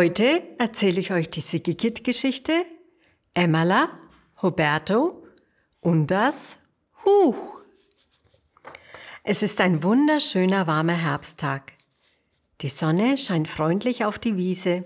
Heute erzähle ich euch die Sigikit-Geschichte Emmerla, Roberto und das Huch. Es ist ein wunderschöner warmer Herbsttag. Die Sonne scheint freundlich auf die Wiese.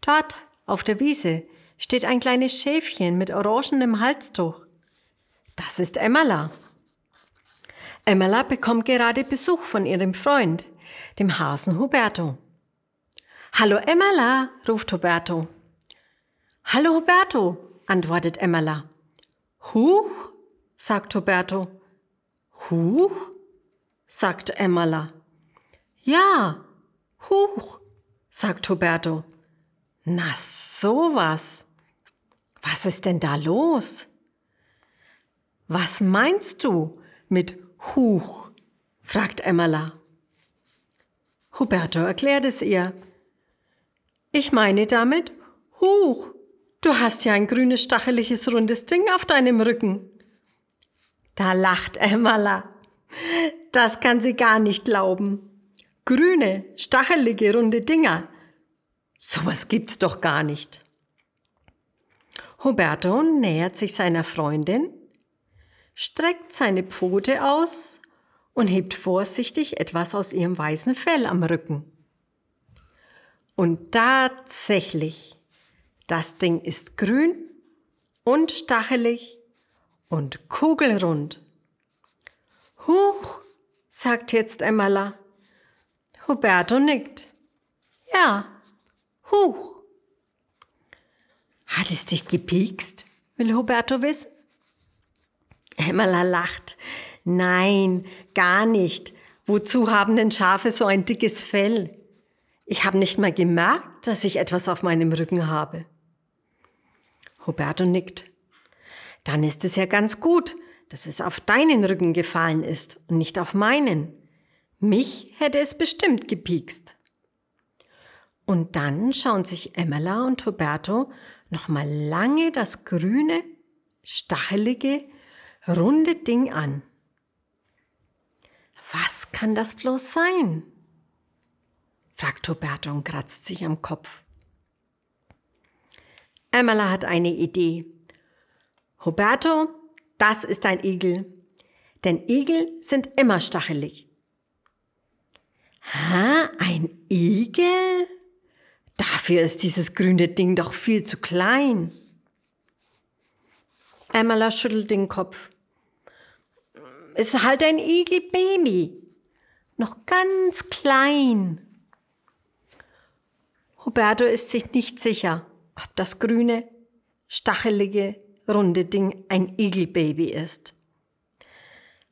Dort, auf der Wiese, steht ein kleines Schäfchen mit orangenem Halstuch. Das ist Emmerla. Emmerla bekommt gerade Besuch von ihrem Freund, dem Hasen Huberto. Hallo Emmerla, ruft Huberto. Hallo Huberto, antwortet Emmerla. Huch, sagt Huberto. Huch, sagt Emmerla. Ja, huch, sagt Huberto. Na sowas. Was ist denn da los? Was meinst du mit Huch? fragt Emmerla. Huberto erklärt es ihr. Ich meine damit, Huch, du hast ja ein grünes, stacheliges, rundes Ding auf deinem Rücken. Da lacht Emmerla. Das kann sie gar nicht glauben. Grüne, stachelige, runde Dinger. Sowas gibt's doch gar nicht. Huberto nähert sich seiner Freundin, streckt seine Pfote aus und hebt vorsichtig etwas aus ihrem weißen Fell am Rücken. Und tatsächlich, das Ding ist grün und stachelig und kugelrund. Huch, sagt jetzt Emmerla. Huberto nickt. Ja, huch. Hat es dich gepiekst? will Huberto wissen. Emmerla lacht. Nein, gar nicht. Wozu haben denn Schafe so ein dickes Fell? Ich habe nicht mal gemerkt, dass ich etwas auf meinem Rücken habe. Roberto nickt. Dann ist es ja ganz gut, dass es auf deinen Rücken gefallen ist und nicht auf meinen. Mich hätte es bestimmt gepiekst. Und dann schauen sich Emmerla und Roberto noch mal lange das grüne, stachelige, runde Ding an. Was kann das bloß sein? Fragt Roberto und kratzt sich am Kopf. Emmerla hat eine Idee. Roberto, das ist ein Igel. Denn Igel sind immer stachelig. Ha, ein Igel? Dafür ist dieses grüne Ding doch viel zu klein. Emmerla schüttelt den Kopf. Ist halt ein Igelbaby. Noch ganz klein. Huberto ist sich nicht sicher, ob das grüne, stachelige, runde Ding ein Igelbaby ist.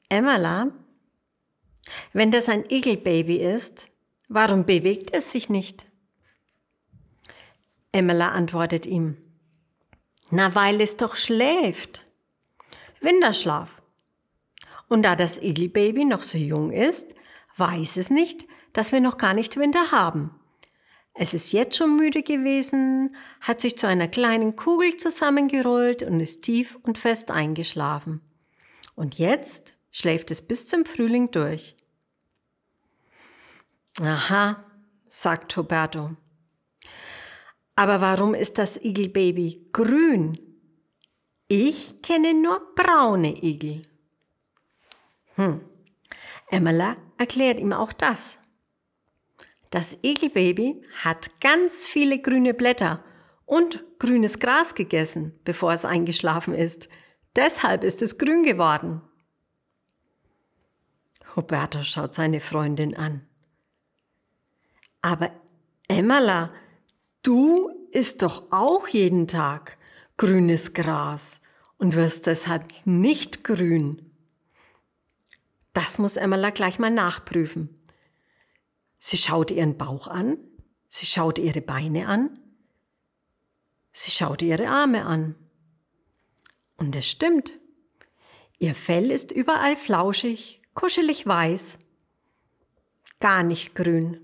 Emmerla, wenn das ein Igelbaby ist, warum bewegt es sich nicht? Emmerla antwortet ihm, na, weil es doch schläft. Winterschlaf. Und da das Igelbaby noch so jung ist, weiß es nicht, dass wir noch gar nicht Winter haben. Es ist jetzt schon müde gewesen, hat sich zu einer kleinen Kugel zusammengerollt und ist tief und fest eingeschlafen. Und jetzt schläft es bis zum Frühling durch. Aha, sagt Roberto. Aber warum ist das Igelbaby grün? Ich kenne nur braune Igel. Hm. Emmerla erklärt ihm auch das. Das Igelbaby hat ganz viele grüne Blätter und grünes Gras gegessen, bevor es eingeschlafen ist. Deshalb ist es grün geworden. Roberto schaut seine Freundin an. Aber Emmerla, du isst doch auch jeden Tag grünes Gras und wirst deshalb nicht grün. Das muss Emmerla gleich mal nachprüfen. Sie schaute ihren Bauch an, sie schaute ihre Beine an, sie schaute ihre Arme an. Und es stimmt. Ihr Fell ist überall flauschig, kuschelig weiß, gar nicht grün.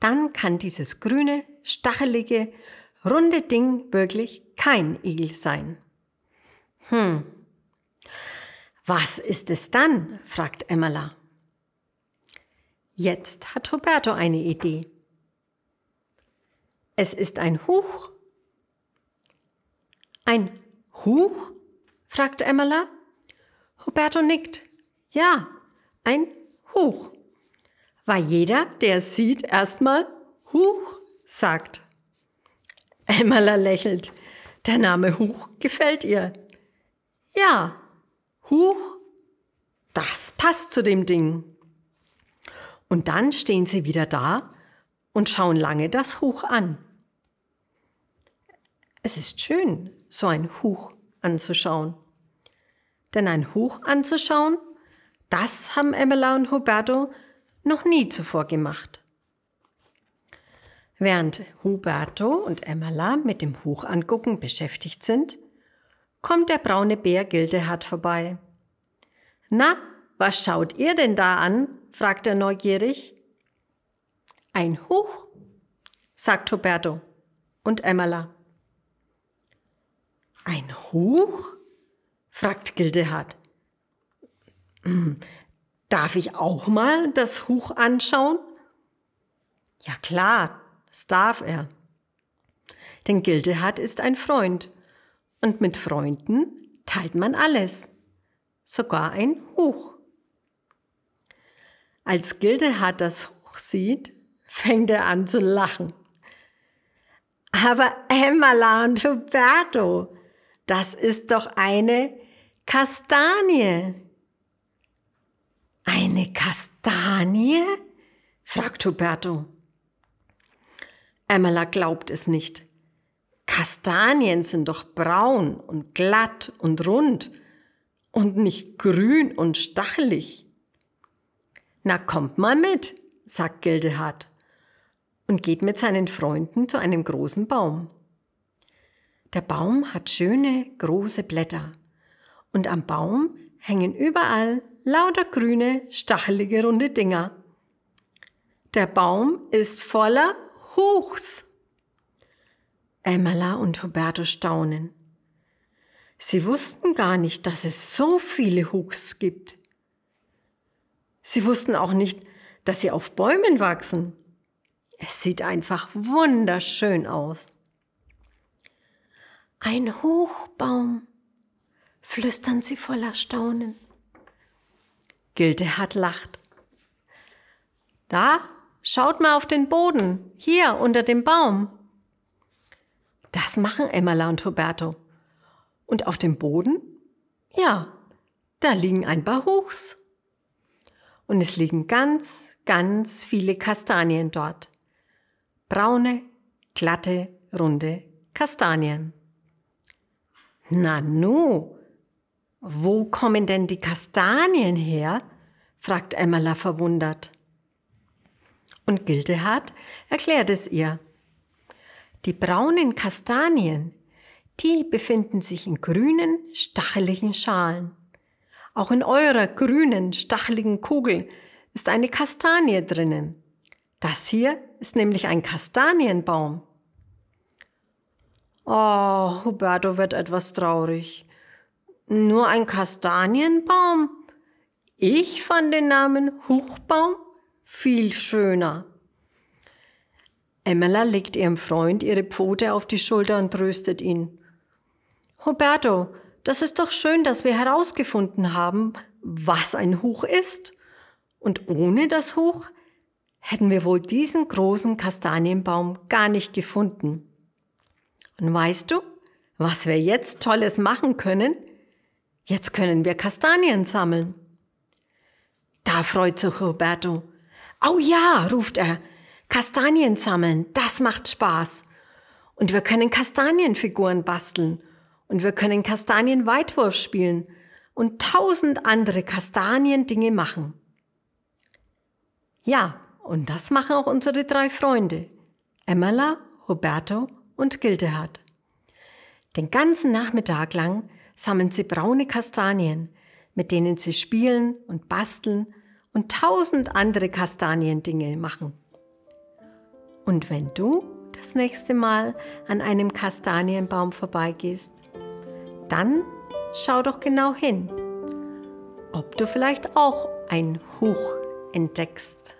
Dann kann dieses grüne, stachelige, runde Ding wirklich kein Igel sein. Hm. Was ist es dann? fragt Emmerla. Jetzt hat Roberto eine Idee. Es ist ein Huch. Ein Huch? fragt Emmerla. Huberto nickt. Ja, ein Huch. Weil jeder, der es sieht, erstmal Huch sagt. Emmerla lächelt. Der Name Huch gefällt ihr. Ja, Huch, das passt zu dem Ding. Und dann stehen sie wieder da und schauen lange das Huch an. Es ist schön, so ein Huch anzuschauen. Denn ein Huch anzuschauen, das haben Emela und Huberto noch nie zuvor gemacht. Während Huberto und Emela mit dem Huch angucken beschäftigt sind, kommt der braune Bär Gildehard vorbei. Na, was schaut ihr denn da an? Fragt er neugierig. Ein Huch, sagt Huberto und Emmerla. Ein Huch? fragt Gildehard. Hm, darf ich auch mal das Huch anschauen? Ja klar, das darf er. Denn Gildehard ist ein Freund und mit Freunden teilt man alles, sogar ein Huch. Als Gildehard das Huch sieht, fängt er an zu lachen. Aber Emma und Huberto, das ist doch eine Kastanie. Eine Kastanie? fragt Huberto. Emma glaubt es nicht. Kastanien sind doch braun und glatt und rund und nicht grün und stachelig. Na, kommt mal mit, sagt Gildehard und geht mit seinen Freunden zu einem großen Baum. Der Baum hat schöne, große Blätter und am Baum hängen überall lauter grüne, stachelige, runde Dinger. Der Baum ist voller Huchs. Emmerla und Huberto staunen. Sie wussten gar nicht, dass es so viele Huchs gibt. Sie wussten auch nicht, dass sie auf Bäumen wachsen. Es sieht einfach wunderschön aus. Ein Hochbaum, flüstern sie voller Staunen. Gildehard lacht. Da, schaut mal auf den Boden, hier unter dem Baum. Das machen Emmerla und Huberto. Und auf dem Boden? Ja, da liegen ein paar Huchs. Und es liegen ganz, ganz viele Kastanien dort. Braune, glatte, runde Kastanien. Nanu, wo kommen denn die Kastanien her? fragt Emmerla verwundert. Und Gildehard erklärt es ihr. Die braunen Kastanien, die befinden sich in grünen, stacheligen Schalen. Auch in eurer grünen, stacheligen Kugel ist eine Kastanie drinnen. Das hier ist nämlich ein Kastanienbaum. Oh, Huberto wird etwas traurig. Nur ein Kastanienbaum? Ich fand den Namen Huchbaum viel schöner. Emela legt ihrem Freund ihre Pfote auf die Schulter und tröstet ihn. Huberto, das ist doch schön, dass wir herausgefunden haben, was ein Huch ist. Und ohne das Huch hätten wir wohl diesen großen Kastanienbaum gar nicht gefunden. Und weißt du, was wir jetzt Tolles machen können? Jetzt können wir Kastanien sammeln. Da freut sich Roberto. Oh ja, ruft er, Kastanien sammeln, das macht Spaß. Und wir können Kastanienfiguren basteln und wir können Kastanienweitwurf spielen und tausend andere Kastanien-Dinge machen. Ja, und das machen auch unsere drei Freunde. Emmerla, Roberto und Gildehard. Den ganzen Nachmittag lang sammeln sie braune Kastanien, mit denen sie spielen und basteln und tausend andere Kastaniendinge machen. Und wenn du das nächste Mal an einem Kastanienbaum vorbeigehst, dann schau doch genau hin, ob du vielleicht auch ein Huch entdeckst.